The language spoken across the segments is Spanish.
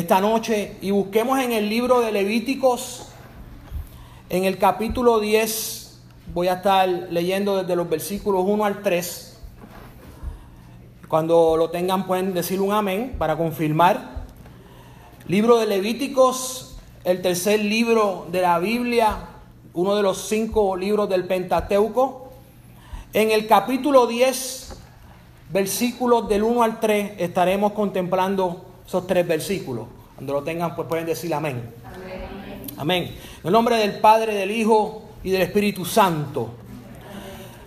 Esta noche y busquemos en el libro de Levíticos, en el capítulo 10, voy a estar leyendo desde los versículos 1 al 3. Cuando lo tengan pueden decir un amén para confirmar. Libro de Levíticos, el tercer libro de la Biblia, uno de los cinco libros del Pentateuco. En el capítulo 10, versículos del 1 al 3 estaremos contemplando esos tres versículos. Cuando lo tengan, pues pueden decir amén. Amén. amén. En el nombre del Padre, del Hijo y del Espíritu Santo.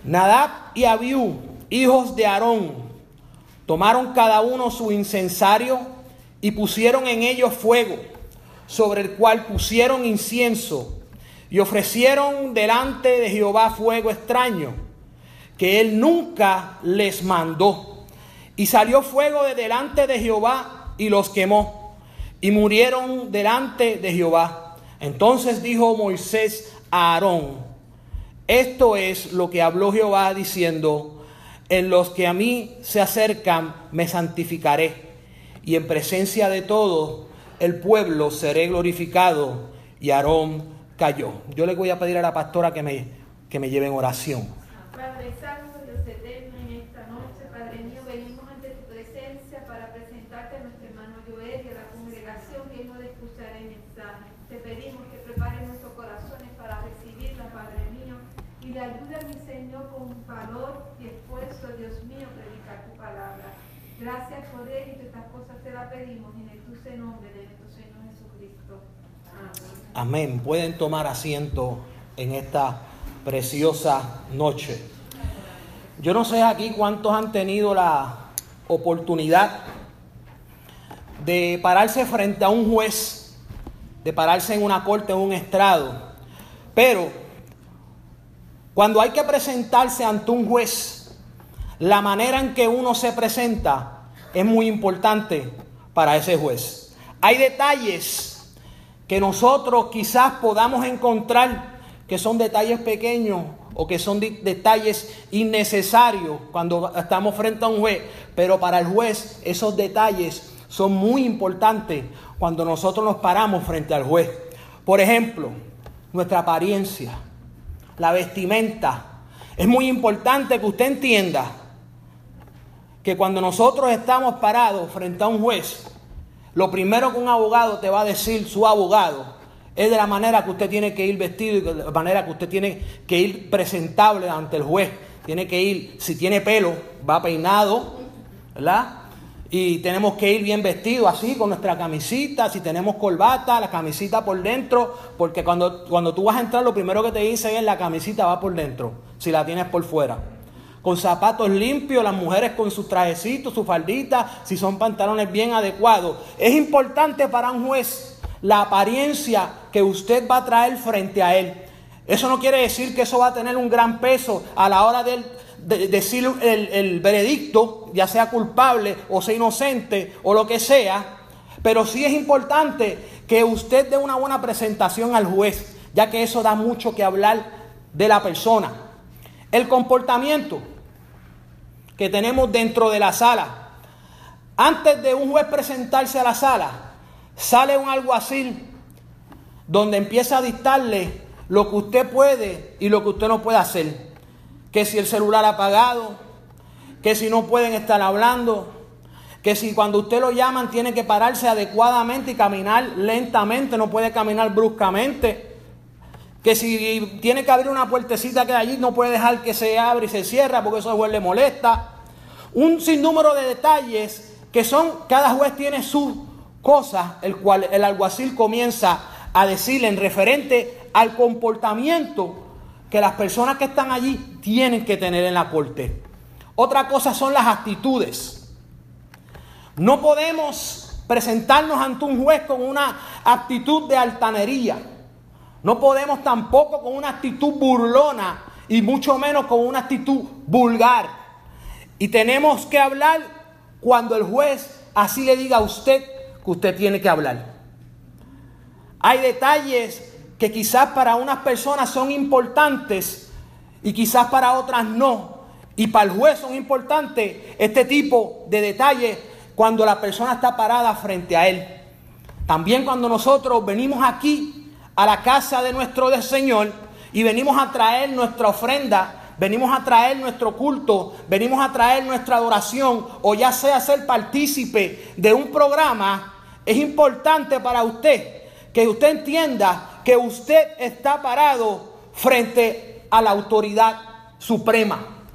Nadab y Abiú, hijos de Aarón, tomaron cada uno su incensario y pusieron en ellos fuego, sobre el cual pusieron incienso y ofrecieron delante de Jehová fuego extraño que él nunca les mandó. Y salió fuego de delante de Jehová y los quemó. Y murieron delante de Jehová. Entonces dijo Moisés a Aarón, esto es lo que habló Jehová diciendo, en los que a mí se acercan me santificaré. Y en presencia de todo el pueblo seré glorificado. Y Aarón cayó. Yo le voy a pedir a la pastora que me, que me lleve en oración. Padre Santo, Dios eterno, en esta noche, Padre mío, venimos ante tu presencia para presentarte a nuestro hermano Joel y a la congregación que hemos de escuchar el mensaje. Te pedimos que prepare nuestros corazones para recibirla, Padre mío, y le ayude a mi Señor con valor y esfuerzo, Dios mío, predicar tu palabra. Gracias por él y que estas cosas te las pedimos en el dulce nombre de nuestro Señor Jesucristo. Amén. Amén. Pueden tomar asiento en esta preciosa noche. Yo no sé aquí cuántos han tenido la oportunidad de pararse frente a un juez, de pararse en una corte, en un estrado, pero cuando hay que presentarse ante un juez, la manera en que uno se presenta es muy importante para ese juez. Hay detalles que nosotros quizás podamos encontrar que son detalles pequeños o que son detalles innecesarios cuando estamos frente a un juez, pero para el juez esos detalles son muy importantes cuando nosotros nos paramos frente al juez. Por ejemplo, nuestra apariencia, la vestimenta. Es muy importante que usted entienda que cuando nosotros estamos parados frente a un juez, lo primero que un abogado te va a decir, su abogado, es de la manera que usted tiene que ir vestido y de la manera que usted tiene que ir presentable ante el juez. Tiene que ir, si tiene pelo, va peinado, ¿verdad? Y tenemos que ir bien vestido así, con nuestra camisita. Si tenemos corbata, la camisita por dentro. Porque cuando, cuando tú vas a entrar, lo primero que te dicen es la camisita va por dentro, si la tienes por fuera. Con zapatos limpios, las mujeres con sus trajecitos, su faldita, si son pantalones bien adecuados. Es importante para un juez la apariencia que usted va a traer frente a él. Eso no quiere decir que eso va a tener un gran peso a la hora de, decir el, el veredicto, ya sea culpable o sea inocente o lo que sea. Pero sí es importante que usted dé una buena presentación al juez, ya que eso da mucho que hablar de la persona. El comportamiento que tenemos dentro de la sala. Antes de un juez presentarse a la sala, sale un alguacil donde empieza a dictarle lo que usted puede y lo que usted no puede hacer. Que si el celular apagado, que si no pueden estar hablando, que si cuando usted lo llaman tiene que pararse adecuadamente y caminar lentamente, no puede caminar bruscamente. Que si tiene que abrir una puertecita que allí no puede dejar que se abra y se cierra porque eso juez le molesta. Un sinnúmero de detalles que son, cada juez tiene su cosas el cual el alguacil comienza a decirle en referente al comportamiento que las personas que están allí tienen que tener en la corte. Otra cosa son las actitudes. No podemos presentarnos ante un juez con una actitud de altanería. No podemos tampoco con una actitud burlona y mucho menos con una actitud vulgar. Y tenemos que hablar cuando el juez así le diga a usted que usted tiene que hablar. Hay detalles que quizás para unas personas son importantes y quizás para otras no. Y para el juez son importantes este tipo de detalles cuando la persona está parada frente a él. También cuando nosotros venimos aquí a la casa de nuestro Señor y venimos a traer nuestra ofrenda, venimos a traer nuestro culto, venimos a traer nuestra adoración o ya sea ser partícipe de un programa, es importante para usted que usted entienda que usted está parado frente a la autoridad suprema,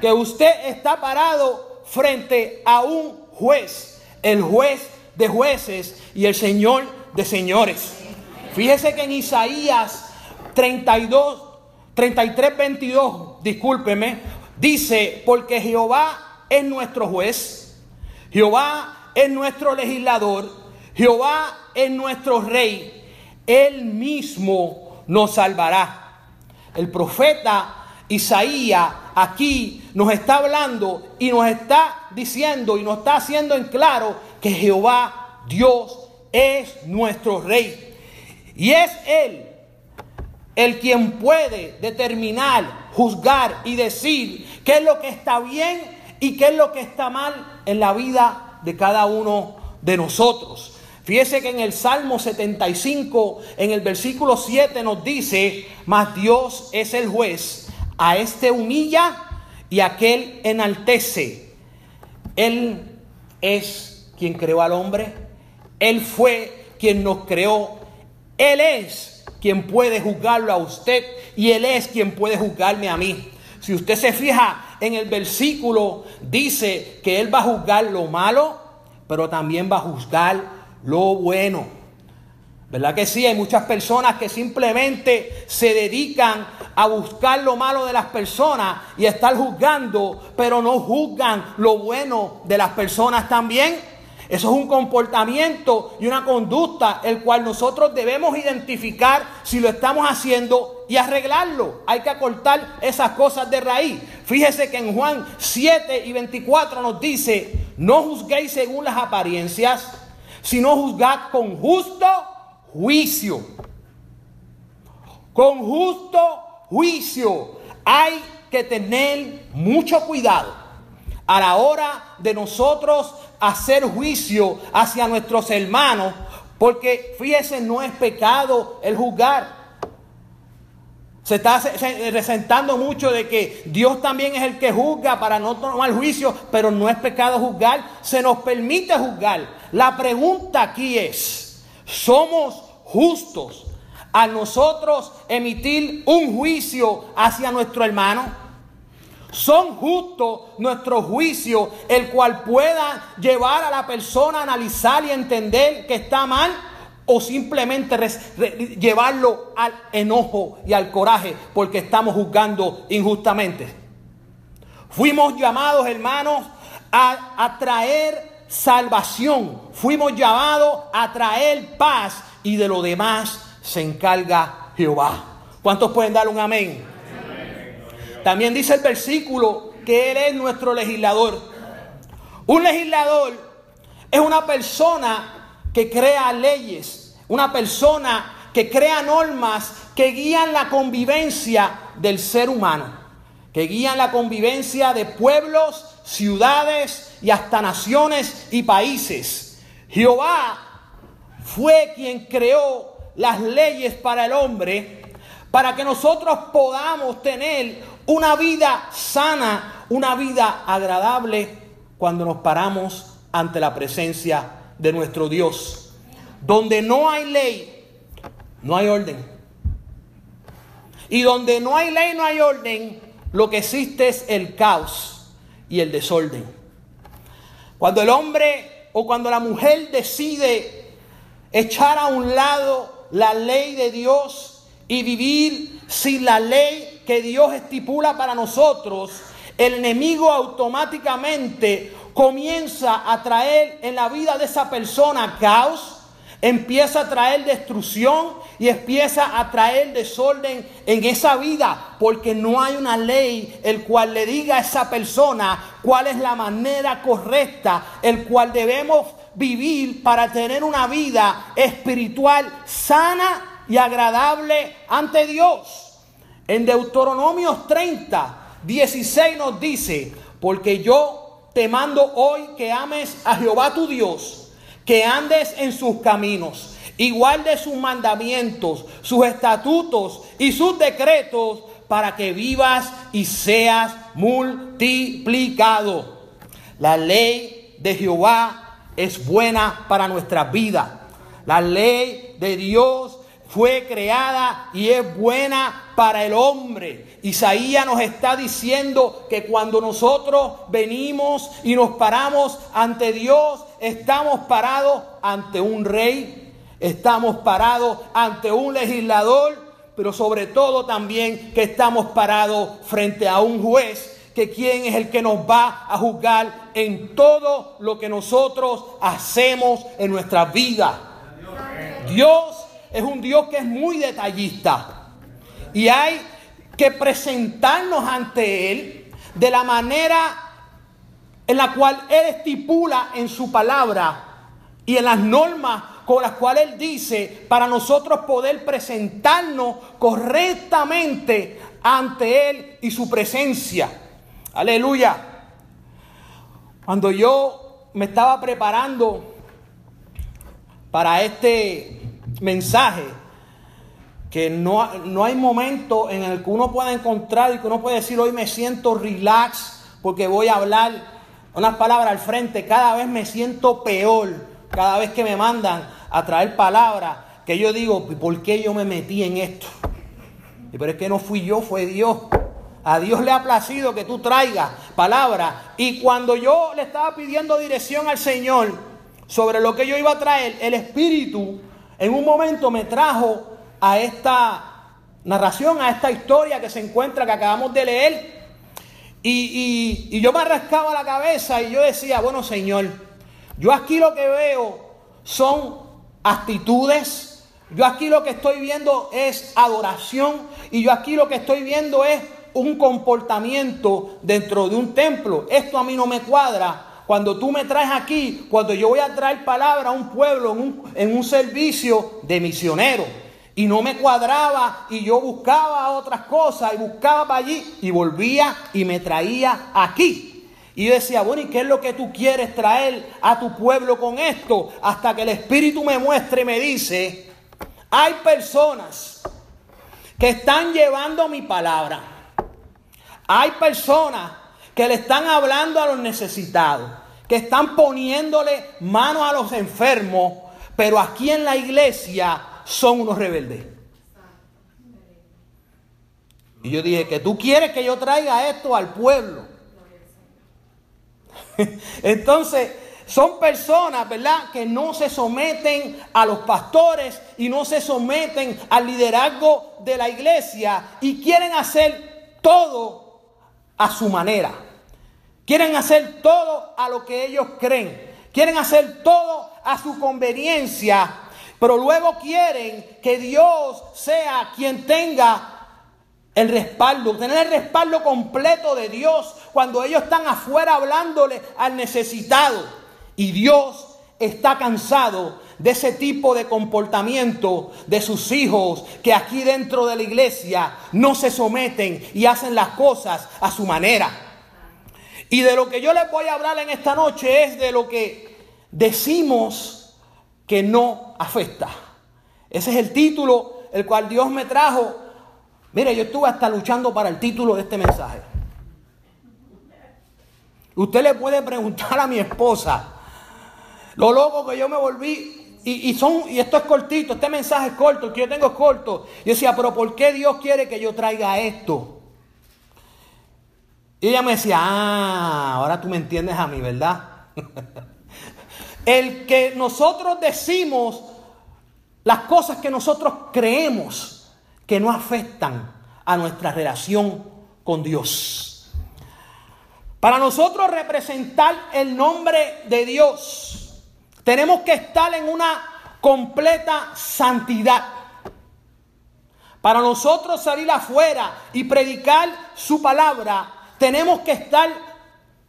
que usted está parado frente a un juez, el juez de jueces y el Señor de señores. Fíjese que en Isaías 32, 33, 22, discúlpeme, dice, porque Jehová es nuestro juez, Jehová es nuestro legislador, Jehová es nuestro rey, Él mismo nos salvará. El profeta Isaías aquí nos está hablando y nos está diciendo y nos está haciendo en claro que Jehová Dios es nuestro rey. Y es Él el quien puede determinar, juzgar y decir qué es lo que está bien y qué es lo que está mal en la vida de cada uno de nosotros. Fíjese que en el Salmo 75, en el versículo 7 nos dice, mas Dios es el juez, a este humilla y a aquel enaltece. Él es quien creó al hombre, Él fue quien nos creó él es quien puede juzgarlo a usted y Él es quien puede juzgarme a mí. Si usted se fija en el versículo, dice que Él va a juzgar lo malo, pero también va a juzgar lo bueno. ¿Verdad que sí? Hay muchas personas que simplemente se dedican a buscar lo malo de las personas y estar juzgando, pero no juzgan lo bueno de las personas también. Eso es un comportamiento y una conducta el cual nosotros debemos identificar si lo estamos haciendo y arreglarlo. Hay que acortar esas cosas de raíz. Fíjese que en Juan 7 y 24 nos dice, no juzguéis según las apariencias, sino juzgad con justo juicio. Con justo juicio hay que tener mucho cuidado a la hora de nosotros hacer juicio hacia nuestros hermanos, porque fíjese, no es pecado el juzgar. Se está resentando mucho de que Dios también es el que juzga para no tomar juicio, pero no es pecado juzgar, se nos permite juzgar. La pregunta aquí es, ¿somos justos a nosotros emitir un juicio hacia nuestro hermano? Son justos nuestros juicios, el cual pueda llevar a la persona a analizar y entender que está mal o simplemente llevarlo al enojo y al coraje porque estamos juzgando injustamente. Fuimos llamados, hermanos, a, traer salvación. Fuimos llamados a traer paz y de lo demás se encarga Jehová. ¿Cuántos pueden dar un amén? También dice el versículo que Él es nuestro legislador. Un legislador es una persona que crea leyes, una persona que crea normas que guían la convivencia del ser humano, que guían la convivencia de pueblos, ciudades y hasta naciones y países. Jehová fue quien creó las leyes para el hombre, para que nosotros podamos tener una vida sana, una vida agradable cuando nos paramos ante la presencia de nuestro Dios. Donde no hay ley, no hay orden. Y donde no hay ley, no hay orden, lo que existe es el caos y el desorden. Cuando el hombre o cuando la mujer decide echar a un lado la ley de Dios y vivir sin la ley que Dios estipula para nosotros, el enemigo automáticamente comienza a traer en la vida de esa persona caos, empieza a traer destrucción y empieza a traer desorden en esa vida, porque no hay una ley el cual le diga a esa persona cuál es la manera correcta, el cual debemos vivir para tener una vida espiritual sana y agradable ante Dios. En Deuteronomios 30, 16 nos dice, porque yo te mando hoy que ames a Jehová tu Dios, que andes en sus caminos y guardes sus mandamientos, sus estatutos y sus decretos para que vivas y seas multiplicado. La ley de Jehová es buena para nuestra vida. La ley de Dios fue creada y es buena para el hombre. Isaías nos está diciendo que cuando nosotros venimos y nos paramos ante Dios, estamos parados ante un rey, estamos parados ante un legislador, pero sobre todo también que estamos parados frente a un juez que quién es el que nos va a juzgar en todo lo que nosotros hacemos en nuestra vida. Dios es un Dios que es muy detallista y hay que presentarnos ante Él de la manera en la cual Él estipula en su palabra y en las normas con las cuales Él dice para nosotros poder presentarnos correctamente ante Él y su presencia. Aleluya. Cuando yo me estaba preparando para este mensaje, que no, no, hay momento en el que uno pueda encontrar y que uno puede decir hoy me siento relax porque voy a hablar unas palabras al frente, cada vez me siento peor, cada vez que me mandan a traer palabras, que yo digo, ¿por qué yo me metí en esto? Pero es que no fui yo, fue Dios. A Dios le ha placido que tú traigas palabra. Y cuando yo le estaba pidiendo dirección al Señor sobre lo que yo iba a traer, el Espíritu en un momento me trajo a esta narración, a esta historia que se encuentra, que acabamos de leer. Y, y yo me rascaba la cabeza y yo decía, bueno Señor, yo aquí lo que veo son actitudes, yo aquí lo que estoy viendo es adoración y yo aquí lo que estoy viendo es un comportamiento dentro de un templo. Esto a mí no me cuadra. Cuando tú me traes aquí, cuando yo voy a traer palabra a un pueblo en un, en un servicio de misionero. Y no me cuadraba y yo buscaba otras cosas y buscaba allí y volvía y me traía aquí. Y yo decía, bueno, ¿y qué es lo que tú quieres traer a tu pueblo con esto? Hasta que el Espíritu me muestre y me dice, hay personas que están llevando mi palabra hay personas que le están hablando a los necesitados, que están poniéndole manos a los enfermos, pero aquí en la iglesia son unos rebeldes. Y yo dije, que tú quieres que yo traiga esto al pueblo. Entonces, son personas, ¿verdad?, que no se someten a los pastores y no se someten al liderazgo de la iglesia y quieren hacer todo a su manera. Quieren hacer todo a lo que ellos creen. Quieren hacer todo a su conveniencia. Pero luego quieren que Dios sea quien tenga el respaldo, tener el respaldo completo de Dios cuando ellos están afuera hablándole al necesitado. Y Dios está cansado de ese tipo de comportamiento de sus hijos que aquí dentro de la iglesia no se someten y hacen las cosas a su manera. Y de lo que yo les voy a hablar en esta noche es de lo que decimos que no afecta. Ese es el título el cual Dios me trajo. Mire, yo estuve hasta luchando para el título de este mensaje. Usted le puede preguntar a mi esposa lo loco que yo me volví y, son, y esto es cortito, este mensaje es corto, el que yo tengo es corto. Yo decía, pero ¿por qué Dios quiere que yo traiga esto? Y ella me decía, ah, ahora tú me entiendes a mí, ¿verdad? el que nosotros decimos las cosas que nosotros creemos que no afectan a nuestra relación con Dios. Para nosotros representar el nombre de Dios, tenemos que estar en una completa santidad. Para nosotros salir afuera y predicar su palabra, tenemos que estar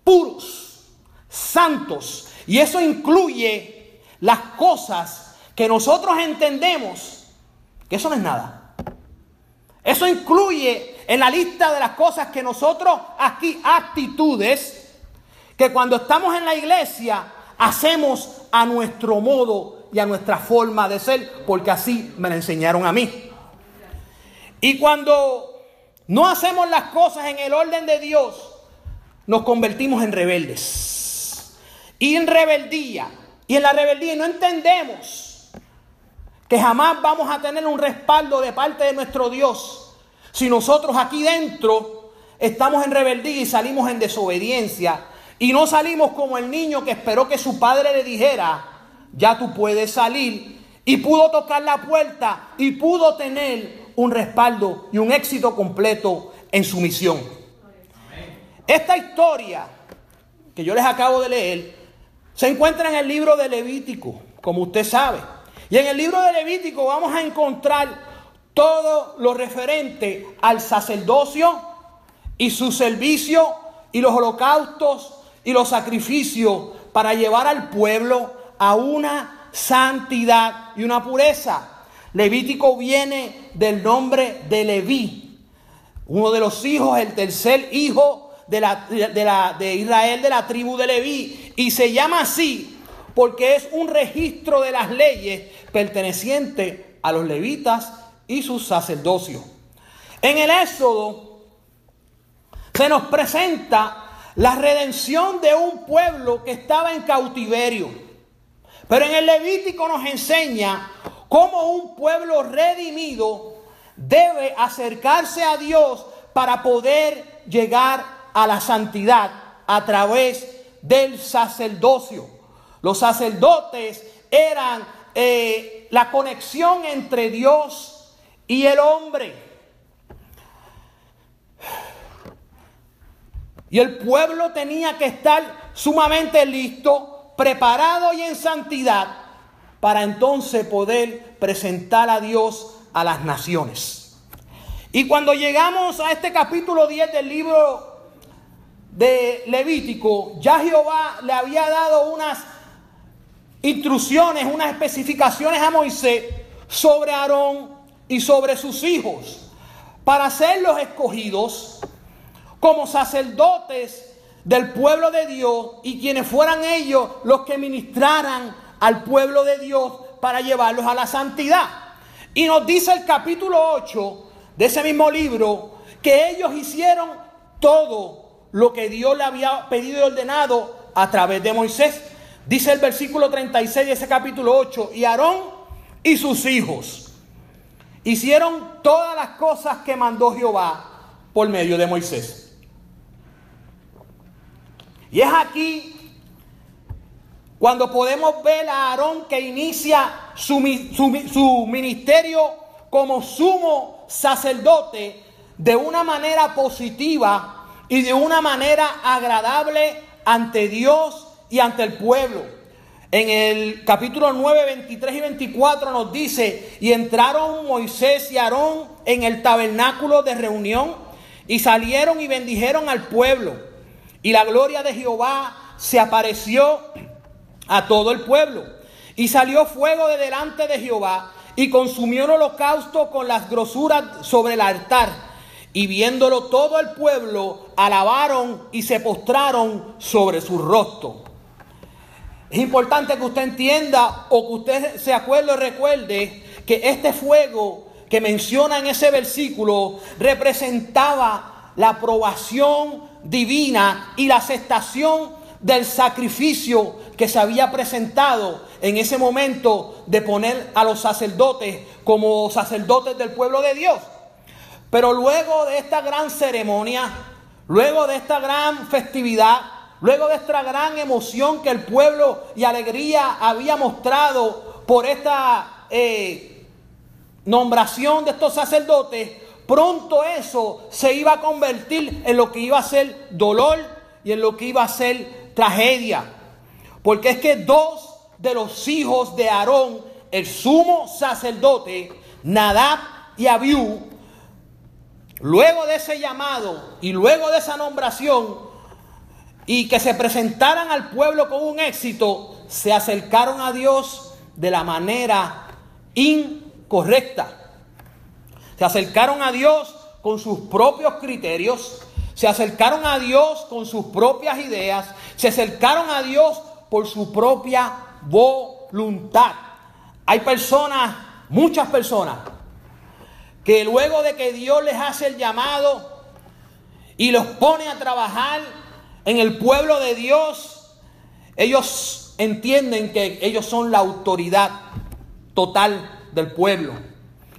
puros, santos. Y eso incluye las cosas que nosotros entendemos que eso no es nada. Eso incluye en la lista de las cosas que nosotros aquí, actitudes, que cuando estamos en la iglesia hacemos a nuestro modo y a nuestra forma de ser, porque así me la enseñaron a mí. Y cuando no hacemos las cosas en el orden de Dios, nos convertimos en rebeldes. Y en rebeldía, y en la rebeldía no entendemos que jamás vamos a tener un respaldo de parte de nuestro Dios si nosotros aquí dentro estamos en rebeldía y salimos en desobediencia y no salimos como el niño que esperó que su padre le dijera, ya tú puedes salir y pudo tocar la puerta y pudo tener un respaldo y un éxito completo en su misión. Esta historia que yo les acabo de leer se encuentra en el libro de Levítico, como usted sabe. Y en el libro de Levítico vamos a encontrar todo lo referente al sacerdocio y su servicio y los holocaustos y los sacrificios para llevar al pueblo a una santidad y una pureza. Levítico viene del nombre de Leví, uno de los hijos, el tercer hijo de, la, de, la, de Israel de la tribu de Leví. Y se llama así porque es un registro de las leyes perteneciente a los levitas y sus sacerdocios. En el Éxodo se nos presenta la redención de un pueblo que estaba en cautiverio. Pero en el Levítico nos enseña cómo un pueblo redimido debe acercarse a Dios para poder llegar a la santidad a través del sacerdocio. Los sacerdotes eran eh, la conexión entre Dios y el hombre. Y el pueblo tenía que estar sumamente listo, preparado y en santidad para entonces poder presentar a Dios a las naciones. Y cuando llegamos a este capítulo 10 del libro de Levítico, ya Jehová le había dado unas instrucciones, unas especificaciones a Moisés sobre Aarón y sobre sus hijos, para ser los escogidos como sacerdotes del pueblo de Dios y quienes fueran ellos los que ministraran al pueblo de Dios para llevarlos a la santidad. Y nos dice el capítulo 8 de ese mismo libro que ellos hicieron todo lo que Dios le había pedido y ordenado a través de Moisés. Dice el versículo 36 de ese capítulo 8, y Aarón y sus hijos hicieron todas las cosas que mandó Jehová por medio de Moisés. Y es aquí cuando podemos ver a Aarón que inicia su, ministerio como sumo sacerdote de una manera positiva y de una manera agradable ante Dios y ante el pueblo. En el capítulo 9, 23 y 24 nos dice, y entraron Moisés y Aarón en el tabernáculo de reunión y salieron y bendijeron al pueblo. Y la gloria de Jehová se apareció a todo el pueblo. Y salió fuego de delante de Jehová y consumió el holocausto con las grosuras sobre el altar. Y viéndolo todo el pueblo, alabaron y se postraron sobre su rostro. Es importante que usted entienda o que usted se acuerde o recuerde que este fuego que menciona en ese versículo representaba la aprobación divina y la aceptación del sacrificio que se había presentado en ese momento de poner a los sacerdotes como sacerdotes del pueblo de Dios. Pero luego de esta gran ceremonia, luego de esta gran festividad, luego de esta gran emoción que el pueblo y alegría había mostrado por esta eh, nombración de estos sacerdotes, pronto eso se iba a convertir en lo que iba a ser dolor y en lo que iba a ser tragedia. Porque es que dos de los hijos de Aarón, el sumo sacerdote, Nadab y Abiú, luego de ese llamado y luego de esa nombración, y que se presentaran al pueblo con un éxito, se acercaron a Dios de la manera incorrecta. Se acercaron a Dios con sus propios criterios, se acercaron a Dios con sus propias ideas, se acercaron a Dios por su propia voluntad. Hay personas, muchas personas, que luego de que Dios les hace el llamado y los pone a trabajar en el pueblo de Dios, ellos entienden que ellos son la autoridad total del pueblo.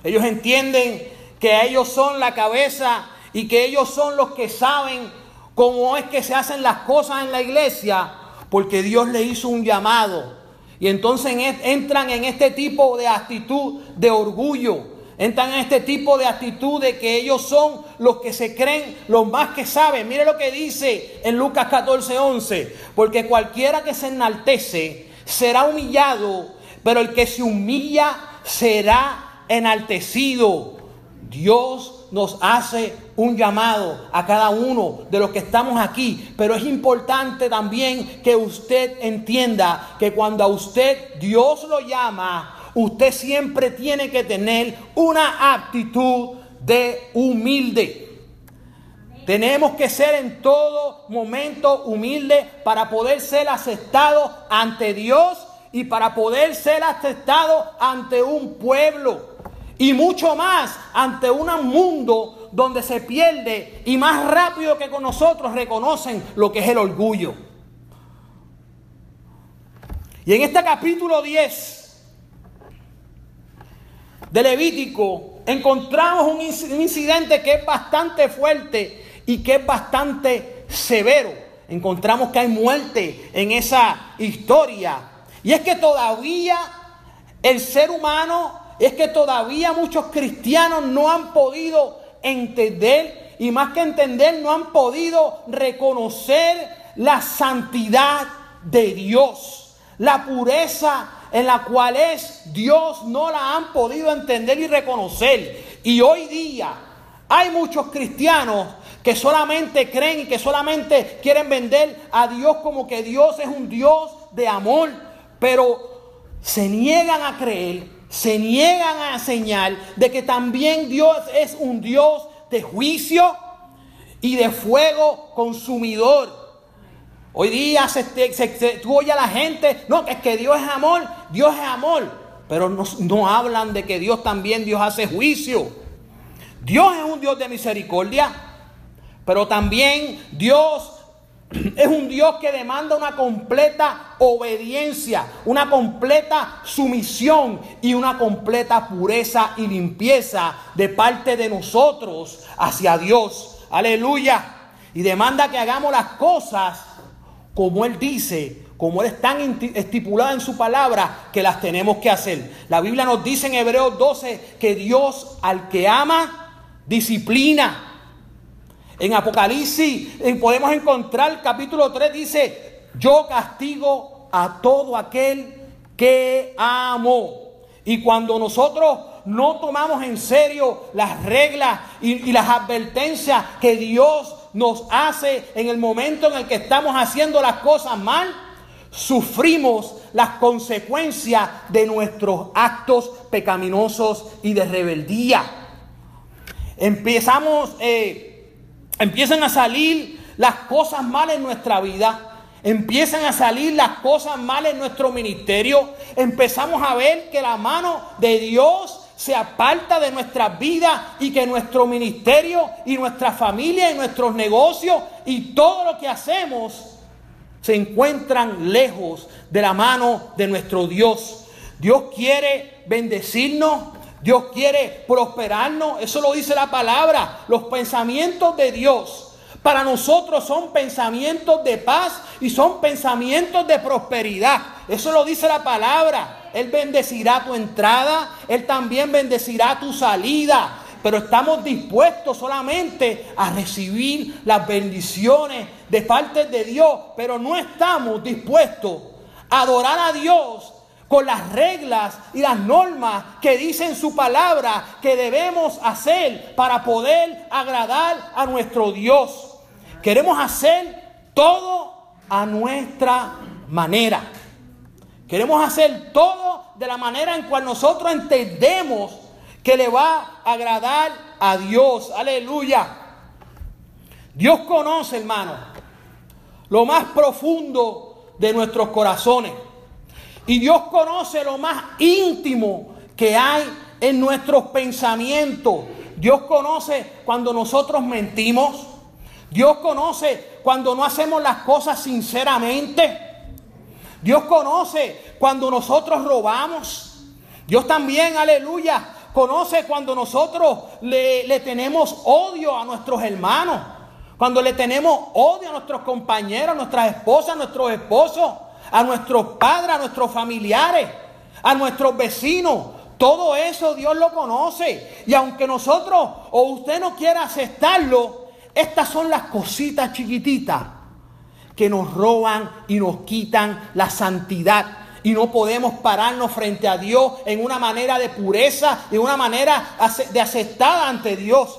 Ellos entienden que ellos son la cabeza y que ellos son los que saben cómo es que se hacen las cosas en la iglesia, porque Dios le hizo un llamado. Y entonces entran en este tipo de actitud de orgullo, entran en este tipo de actitud de que ellos son los que se creen los más que saben. Mire lo que dice en Lucas 14, 11, porque cualquiera que se enaltece será humillado, pero el que se humilla será enaltecido. Dios nos hace un llamado a cada uno de los que estamos aquí, pero es importante también que usted entienda que cuando a usted Dios lo llama, usted siempre tiene que tener una actitud de humilde. Tenemos que ser en todo momento humildes para poder ser aceptados ante Dios y para poder ser aceptados ante un pueblo. Y mucho más ante un mundo donde se pierde y más rápido que con nosotros reconocen lo que es el orgullo. Y en este capítulo 10 de Levítico encontramos un incidente que es bastante fuerte y que es bastante severo. Encontramos que hay muerte en esa historia. Y es que todavía el ser humano es que todavía muchos cristianos no han podido entender y más que entender no han podido reconocer la santidad de Dios, la pureza en la cual es Dios no la han podido entender y reconocer. Y hoy día hay muchos cristianos que solamente creen y que solamente quieren vender a Dios como que Dios es un Dios de amor, pero se niegan a creer se niegan a enseñar de que también Dios es un Dios de juicio y de fuego consumidor. Hoy día se, se, a la gente, no, que es que Dios es amor, Dios es amor, pero no, no hablan de que Dios también Dios hace juicio. Dios es un Dios de misericordia, pero también Dios es un Dios que demanda una completa obediencia, una completa sumisión y una completa pureza y limpieza de parte de nosotros hacia Dios. Aleluya. Y demanda que hagamos las cosas como Él dice, como Él está estipulado en su palabra, que las tenemos que hacer. La Biblia nos dice en Hebreos 12 que Dios al que ama, disciplina. En Apocalipsis podemos encontrar, capítulo 3 dice, yo castigo a todo aquel que amo. Y cuando nosotros no tomamos en serio las reglas y, y, las advertencias que Dios nos hace en el momento en el que estamos haciendo las cosas mal, sufrimos las consecuencias de nuestros actos pecaminosos y de rebeldía. Empezamos... Eh, Empiezan a salir las cosas malas en nuestra vida. Empiezan a salir las cosas malas en nuestro ministerio. Empezamos a ver que la mano de Dios se aparta de nuestras vidas y que nuestro ministerio y nuestra familia y nuestros negocios y todo lo que hacemos se encuentran lejos de la mano de nuestro Dios. Dios quiere bendecirnos, Dios quiere prosperarnos, eso lo dice la palabra. Los pensamientos de Dios para nosotros son pensamientos de paz y son pensamientos de prosperidad. Eso lo dice la palabra. Él bendecirá tu entrada, Él también bendecirá tu salida. pero estamos dispuestos solamente a recibir las bendiciones de parte de Dios, pero no estamos dispuestos a adorar a Dios con las reglas y las normas que dicen su palabra que debemos hacer para poder agradar a nuestro Dios. Queremos hacer todo a nuestra manera. Queremos hacer todo de la manera en cual nosotros entendemos que le va a agradar a Dios. Aleluya. Dios conoce, hermano, lo más profundo de nuestros corazones. Y Dios conoce lo más íntimo que hay en nuestros pensamientos. Dios conoce cuando nosotros mentimos. Dios conoce cuando no hacemos las cosas sinceramente. Dios conoce cuando nosotros robamos. Dios también, aleluya, conoce cuando nosotros le, le, tenemos odio a nuestros hermanos. Cuando le tenemos odio a nuestros compañeros, a nuestras esposas, a nuestros esposos a nuestros padres, a nuestros familiares, a nuestros vecinos. Todo eso Dios lo conoce. Y aunque nosotros o usted no quiera aceptarlo, estas son las cositas chiquititas que nos roban y nos quitan la santidad. Y no podemos pararnos frente a Dios en una manera de pureza, en una manera de aceptada ante Dios.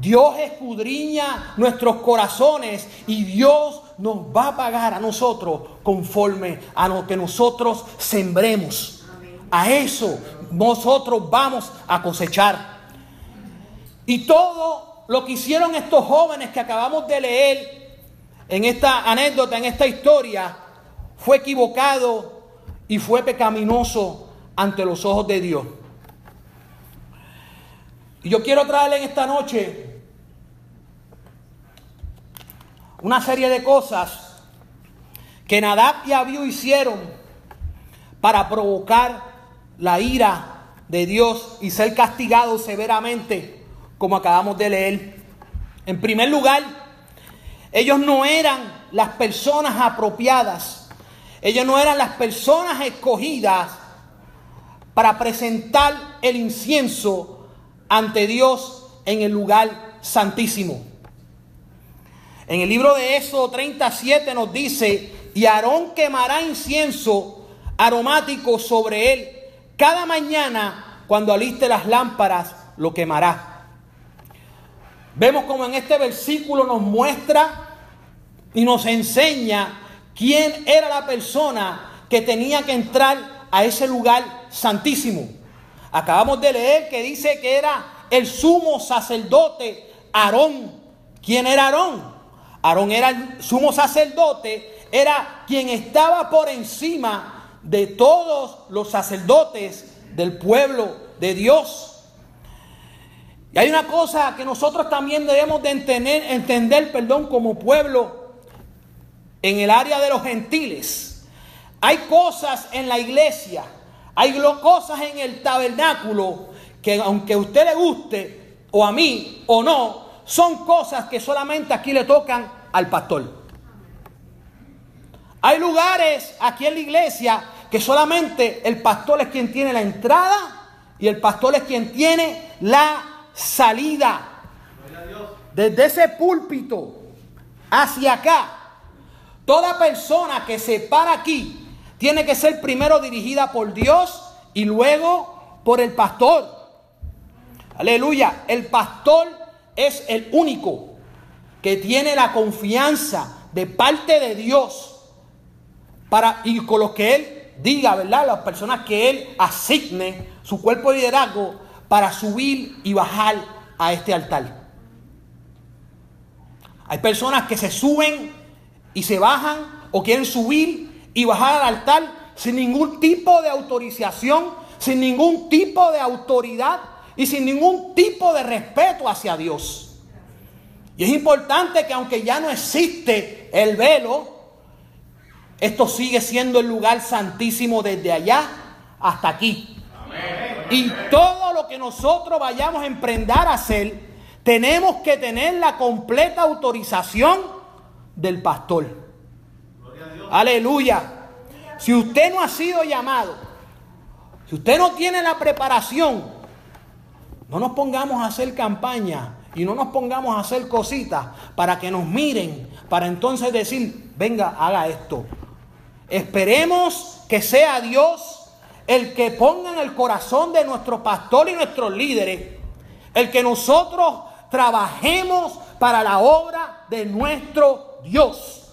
Dios escudriña nuestros corazones y Dios nos va a pagar a nosotros conforme a lo que nosotros sembremos. A eso nosotros vamos a cosechar. Y todo lo que hicieron estos jóvenes que acabamos de leer en esta anécdota, en esta historia, fue equivocado y fue pecaminoso ante los ojos de Dios. Y yo quiero traerle en esta noche una serie de cosas que Nadab y Abiú hicieron para provocar la ira de Dios y ser castigados severamente, como acabamos de leer. En primer lugar, ellos no eran las personas apropiadas, ellos no eran las personas escogidas para presentar el incienso ante Dios en el lugar santísimo. En el libro de Éxodo 37 nos dice, y Aarón quemará incienso aromático sobre él. Cada mañana, cuando aliste las lámparas, lo quemará. Vemos como en este versículo nos muestra y nos enseña quién era la persona que tenía que entrar a ese lugar santísimo. Acabamos de leer que dice que era el sumo sacerdote Aarón. ¿Quién era Aarón? Aarón era el sumo sacerdote, era quien estaba por encima de todos los sacerdotes del pueblo de Dios. Y hay una cosa que nosotros también debemos de entender, entender perdón, como pueblo en el área de los gentiles. Hay cosas en la iglesia, hay cosas en el tabernáculo que aunque a usted le guste, o a mí, o no, son cosas que solamente aquí le tocan al pastor. Hay lugares aquí en la iglesia que solamente el pastor es quien tiene la entrada y el pastor es quien tiene la salida. Desde ese púlpito hacia acá, toda persona que se para aquí tiene que ser primero dirigida por Dios y luego por el pastor. Aleluya. El pastor es el único que tiene la confianza de parte de Dios para ir con lo que Él diga, ¿verdad? Las personas que Él asigne su cuerpo de liderazgo para subir y bajar a este altar. Hay personas que se suben y se bajan o quieren subir y bajar al altar sin ningún tipo de autorización, sin ningún tipo de autoridad y sin ningún tipo de respeto hacia Dios. Y es importante que aunque ya no existe el velo, esto sigue siendo el lugar santísimo desde allá hasta aquí. Y todo lo que nosotros vayamos a emprender a hacer, tenemos que tener la completa autorización del pastor. Aleluya. Si usted no ha sido llamado, si usted no tiene la preparación, no nos pongamos a hacer campaña y no nos pongamos a hacer cositas para que nos miren, para entonces decir, venga, haga esto. Esperemos que sea Dios el que ponga en el corazón de nuestro pastor y nuestros líderes, el que nosotros trabajemos para la obra de nuestro Dios.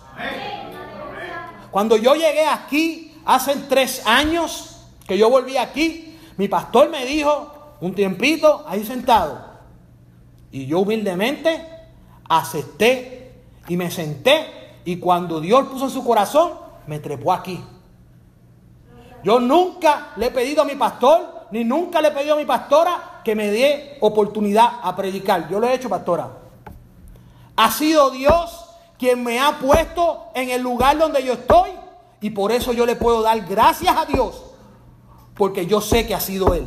Cuando yo llegué aquí, hace tres años que yo volví aquí, mi pastor me dijo, un tiempito ahí sentado. Y yo humildemente acepté y me senté. Y cuando Dios puso en su corazón, me trepó aquí. Yo nunca le he pedido a mi pastor, ni nunca le he pedido a mi pastora que me dé oportunidad a predicar. Yo lo he hecho, pastora. Ha sido Dios quien me ha puesto en el lugar donde yo estoy. Y por eso yo le puedo dar gracias a Dios. Porque yo sé que ha sido Él.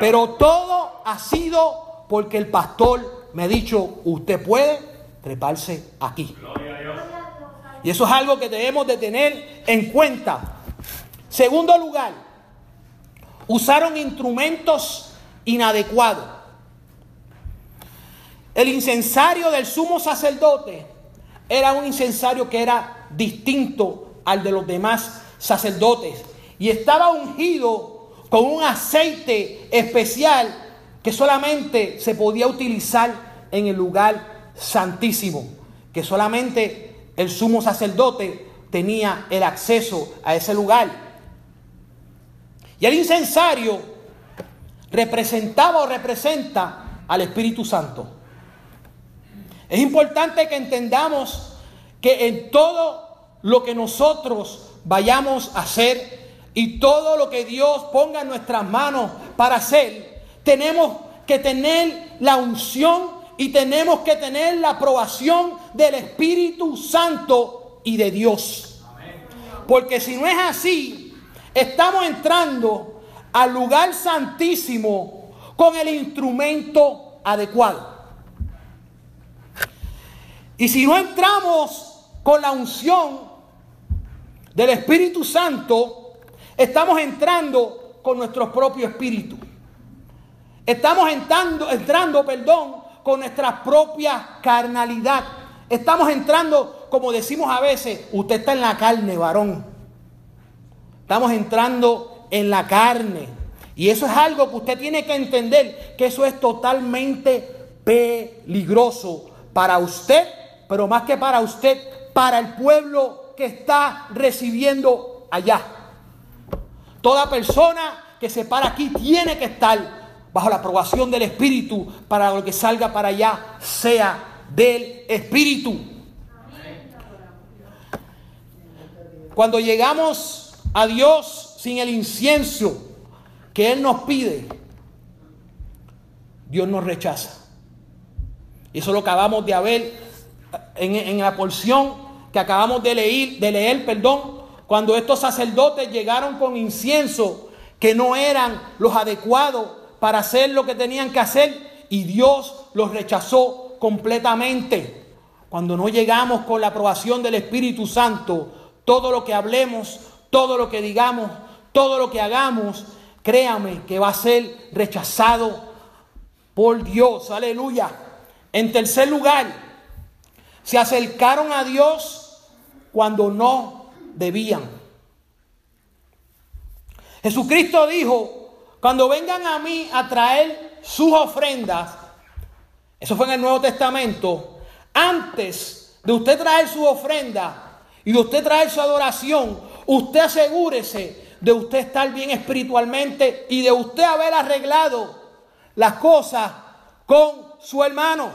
Pero todo ha sido porque el pastor me ha dicho, usted puede treparse aquí. Y eso es algo que debemos de tener en cuenta. Segundo lugar, usaron instrumentos inadecuados. El incensario del sumo sacerdote era un incensario que era distinto al de los demás sacerdotes y estaba ungido con un aceite especial que solamente se podía utilizar en el lugar santísimo, que solamente el sumo sacerdote tenía el acceso a ese lugar. Y el incensario representaba o representa al Espíritu Santo. Es importante que entendamos que en todo lo que nosotros vayamos a hacer y todo lo que Dios ponga en nuestras manos para hacer, tenemos que tener la unción y tenemos que tener la aprobación del Espíritu Santo y de Dios. Porque si no es así, estamos entrando al lugar santísimo con el instrumento adecuado. Y si no entramos con la unción del Espíritu Santo, estamos entrando con nuestro propio espíritu. Estamos entrando, entrando, perdón, con nuestra propia carnalidad. Estamos entrando, como decimos a veces, usted está en la carne, varón. Estamos entrando en la carne. Y eso es algo que usted tiene que entender, que eso es totalmente peligroso para usted pero más que para usted, para el pueblo que está recibiendo allá. Toda persona que se para aquí tiene que estar bajo la aprobación del Espíritu para lo que salga para allá sea del Espíritu. Cuando llegamos a Dios sin el incienso que Él nos pide, Dios nos rechaza. Y eso lo acabamos de ver en, la porción que acabamos de leer, de leer, perdón, cuando estos sacerdotes llegaron con incienso que no eran los adecuados para hacer lo que tenían que hacer y Dios los rechazó completamente. Cuando no llegamos con la aprobación del Espíritu Santo, todo lo que hablemos, todo lo que digamos, todo lo que hagamos, créame que va a ser rechazado por Dios. Aleluya. En tercer lugar, se acercaron a Dios cuando no debían. Jesucristo dijo, cuando vengan a mí a traer sus ofrendas, eso fue en el Nuevo Testamento, antes de usted traer su ofrenda y de usted traer su adoración, usted asegúrese de usted estar bien espiritualmente y de usted haber arreglado las cosas con su hermano.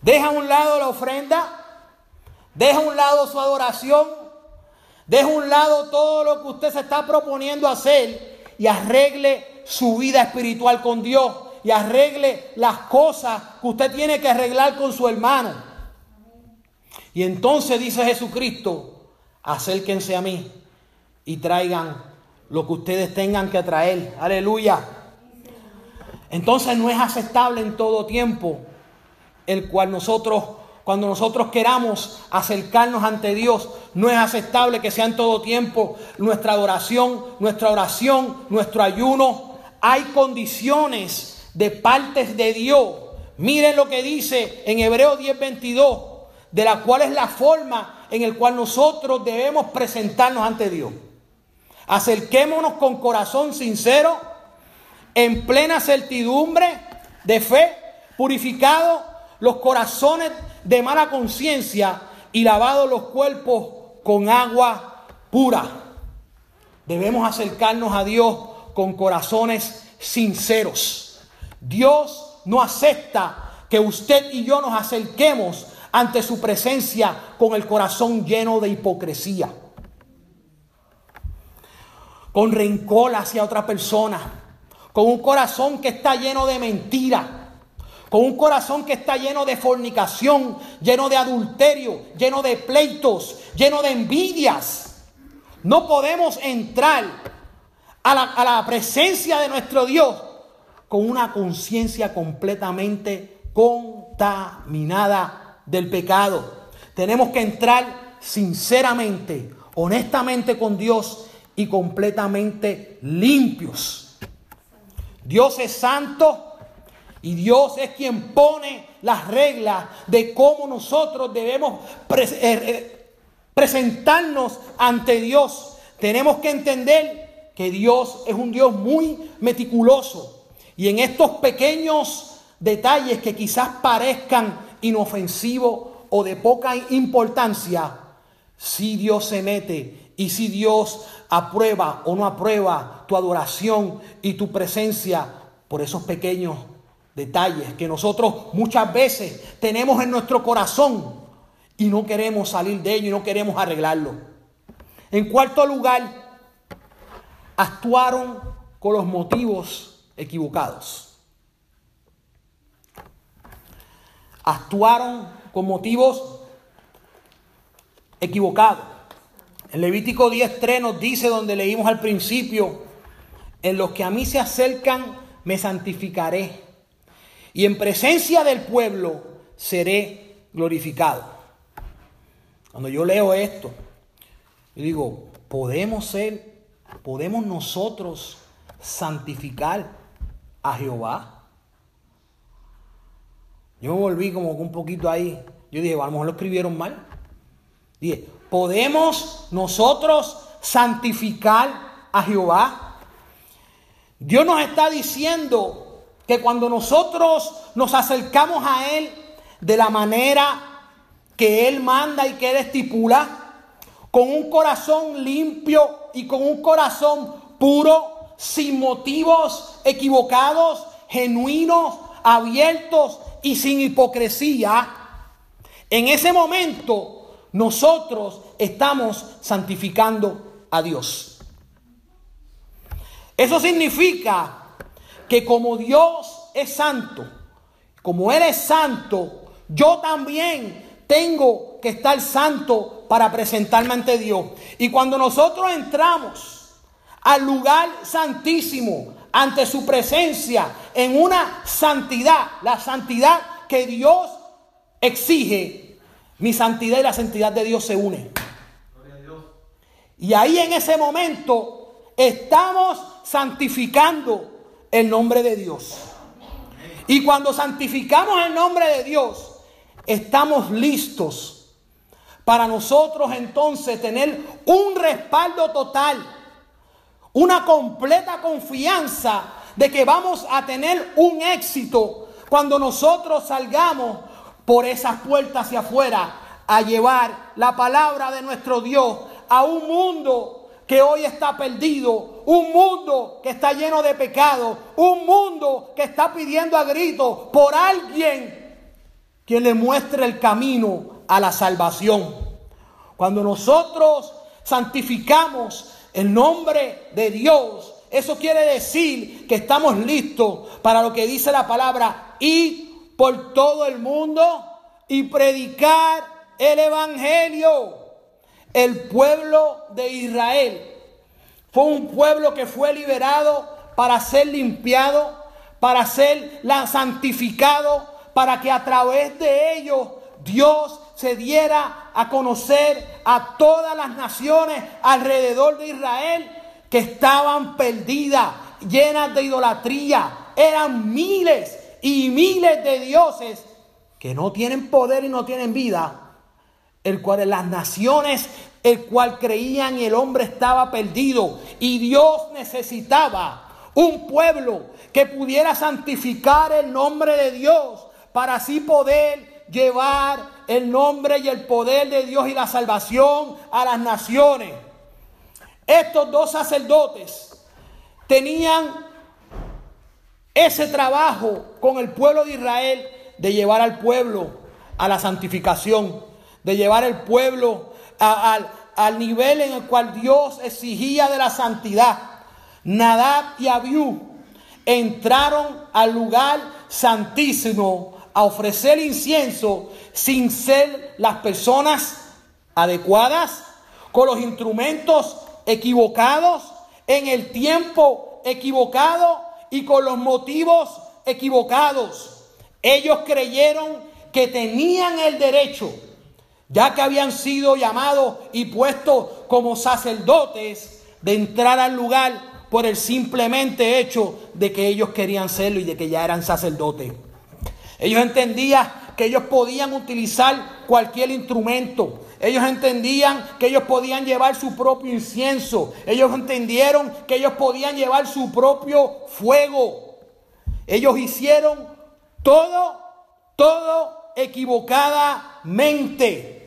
Deja a un lado la ofrenda, deja a un lado su adoración, deja a un lado todo lo que usted se está proponiendo hacer y arregle su vida espiritual con Dios y arregle las cosas que usted tiene que arreglar con su hermano. Y entonces dice Jesucristo, acérquense a mí y traigan lo que ustedes tengan que traer. Aleluya. Entonces no es aceptable en todo tiempo el cual nosotros, cuando nosotros queramos acercarnos ante Dios, no es aceptable que sea en todo tiempo nuestra adoración, nuestra oración, nuestro ayuno hay condiciones de partes de Dios. Miren lo que dice en Hebreo 10:22, de la cual es la forma en la cual nosotros debemos presentarnos ante Dios. Acerquémonos con corazón sincero, en plena certidumbre de fe, purificados los corazones de mala conciencia y lavados los cuerpos con agua pura. Debemos acercarnos a Dios con corazones sinceros. Dios no acepta que usted y yo nos acerquemos ante su presencia con el corazón lleno de hipocresía, con rencor hacia otra persona, con un corazón que está lleno de mentira, con un corazón que está lleno de fornicación, lleno de adulterio, lleno de pleitos, lleno de envidias. No podemos entrar a la, a la presencia de nuestro Dios con una conciencia completamente contaminada del pecado. Tenemos que entrar sinceramente, honestamente con Dios y completamente limpios. Dios es santo y Dios es quien pone las reglas de cómo nosotros debemos eh, eh, presentarnos ante Dios. Tenemos que entender que Dios es un Dios muy meticuloso. Y en estos pequeños detalles que quizás parezcan inofensivos o de poca importancia, si Dios se mete y si Dios aprueba o no aprueba tu adoración y tu presencia por esos pequeños detalles que nosotros muchas veces tenemos en nuestro corazón y no queremos salir de ello y no queremos arreglarlo. En cuarto lugar, actuaron con los motivos equivocados. Actuaron con motivos equivocados. En Levítico 10.3 nos dice, donde leímos al principio, en los que a mí se acercan, me santificaré y en presencia del pueblo seré glorificado. Cuando yo leo esto, yo digo, podemos ser, podemos nosotros santificar a Jehová. Yo me volví como un poquito ahí. Yo dije, a lo mejor lo escribieron mal. Dije, podemos nosotros santificar a Jehová. Dios nos está diciendo que cuando nosotros nos acercamos a Él de la manera que Él manda y que Él estipula, con un corazón limpio y con un corazón puro, sin motivos equivocados, genuinos, abiertos y sin hipocresía, en ese momento nosotros estamos santificando a Dios. Eso significa que como Dios es santo, como Él es santo, yo también tengo que estar santo para presentarme ante Dios. Y cuando nosotros entramos al lugar santísimo, ante su presencia, en una santidad, la santidad que Dios exige, mi santidad y la santidad de Dios se unen. Y ahí en ese momento estamos santificando el nombre de Dios. Y cuando santificamos el nombre de Dios, estamos listos para nosotros entonces tener un respaldo total, una completa confianza de que vamos a tener un éxito cuando nosotros salgamos por esas puertas hacia afuera a llevar la palabra de nuestro Dios a un mundo que hoy está perdido, un mundo que está lleno de pecado, un mundo que está pidiendo a gritos por alguien que le muestre el camino a la salvación. Cuando nosotros santificamos el nombre de Dios, eso quiere decir que estamos listos para lo que dice la palabra, ir por todo el mundo y predicar el Evangelio el pueblo de Israel fue un pueblo que fue liberado para ser limpiado, para ser santificado, para que a través de ellos Dios se diera a conocer a todas las naciones alrededor de Israel que estaban perdidas, llenas de idolatría. Eran miles y miles de dioses que no tienen poder y no tienen vida, el cual las naciones, el cual creían el hombre estaba perdido y Dios necesitaba un pueblo que pudiera santificar el nombre de Dios para así poder llevar el nombre y el poder de Dios y la salvación a las naciones. Estos dos sacerdotes tenían ese trabajo con el pueblo de Israel de llevar al pueblo a la santificación, de llevar al pueblo al nivel en el cual Dios exigía de la santidad. Nadab y Abiú entraron al lugar santísimo a ofrecer incienso sin ser las personas adecuadas, con los instrumentos equivocados, en el tiempo equivocado y con los motivos equivocados. Ellos creyeron que tenían el derecho, ya que habían sido llamados y puestos como sacerdotes, de entrar al lugar por el simplemente hecho de que ellos querían serlo y de que ya eran sacerdotes. Ellos entendían que ellos podían utilizar cualquier instrumento. Ellos entendían que ellos podían llevar su propio incienso. Ellos entendieron que ellos podían llevar su propio fuego. Ellos hicieron todo, todo equivocadamente.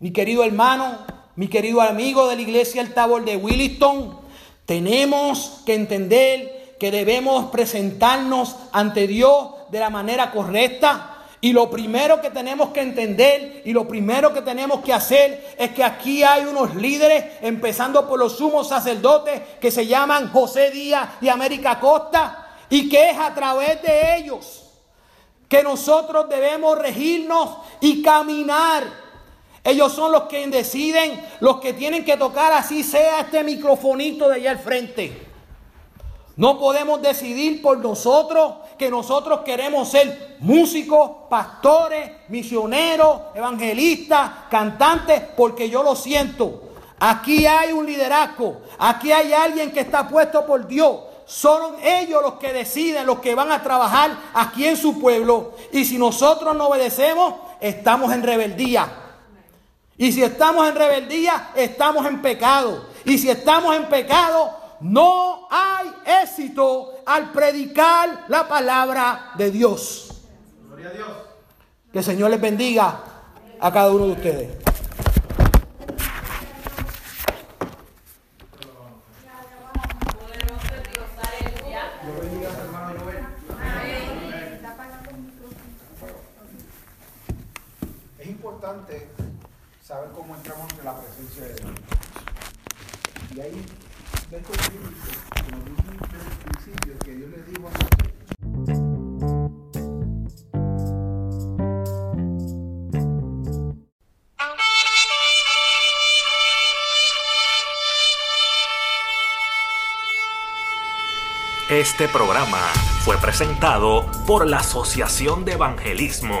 Mi querido hermano, mi querido amigo de la iglesia El Tabor de Williston, tenemos que entender que debemos presentarnos ante Dios de la manera correcta. Y lo primero que tenemos que entender y lo primero que tenemos que hacer es que aquí hay unos líderes, empezando por los sumos sacerdotes que se llaman José Díaz y América Costa, y que es a través de ellos que nosotros debemos regirnos y caminar. Ellos son los que deciden, los que tienen que tocar así sea este microfonito de allá al frente. No podemos decidir por nosotros que nosotros queremos ser músicos, pastores, misioneros, evangelistas, cantantes, porque yo lo siento. Aquí hay un liderazgo, aquí hay alguien que está puesto por Dios. Son ellos los que deciden, los que van a trabajar aquí en su pueblo. Y si nosotros no obedecemos, estamos en rebeldía. Y si estamos en rebeldía, estamos en pecado. Y si estamos en pecado, no hay éxito al predicar la palabra de Dios. Gloria a Dios. Que el Señor les bendiga a cada uno de ustedes. Es importante saber cómo entramos en la presencia de Dios. Y ahí este programa fue presentado por la Asociación de Evangelismo